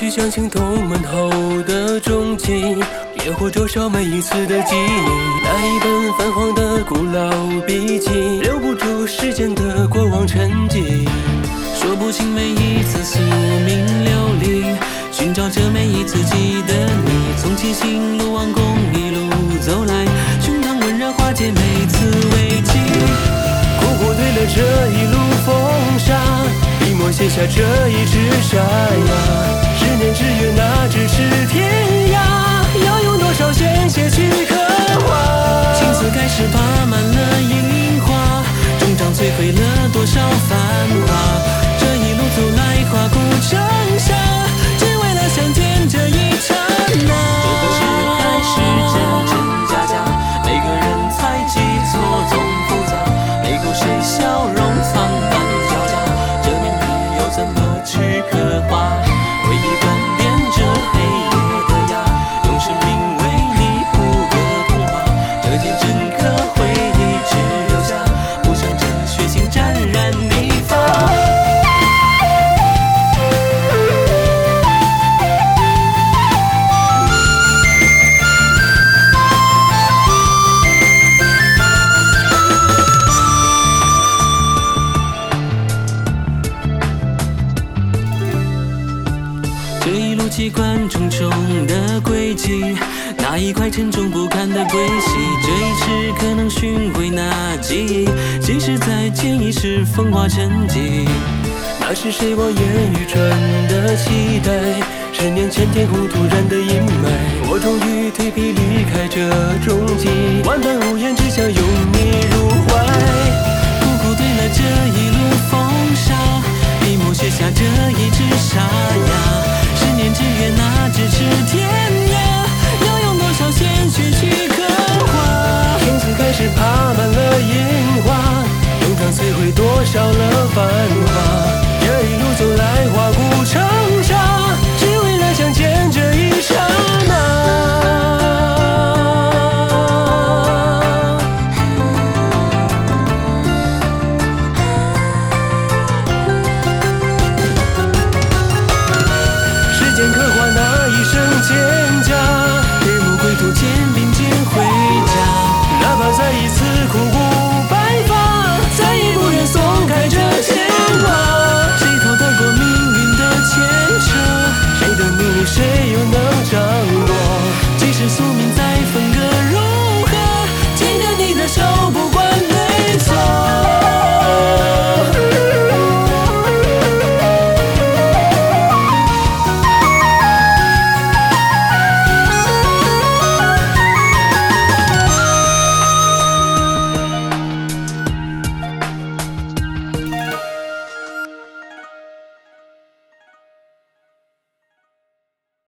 去相信同门后的终极，也或灼烧每一次的记忆。那一本泛黄的古老笔记，留不住时间的过往沉寂。说不清每一次宿命流离，寻找着每一次记得你。从七星路王宫一路走来，胸膛温热化解每次危机。苦苦对了这一路风沙，笔墨写下这一纸沙哑。年之约，那只是天涯，要用多少鲜血去刻画？青丝开始爬满了樱花，终章摧毁了多少繁华。这一路走来，花鼓成沙，只为了相见这一刹那。这个世还是真真假假，每个人猜忌错综复杂，每口谁笑容苍白狡假，这命题又怎么去刻画？机关重重的轨迹，那一块沉重不堪的归西，这一世可能寻回那记忆，即使再见已是风华沉寂。那是谁望眼欲穿的期待？十年前天空突然的阴霾，我终于蜕皮离开这终极，万般无言，只想拥你入怀。苦苦对了这一路风沙，笔墨写下这一纸沙哑只愿那咫尺天涯。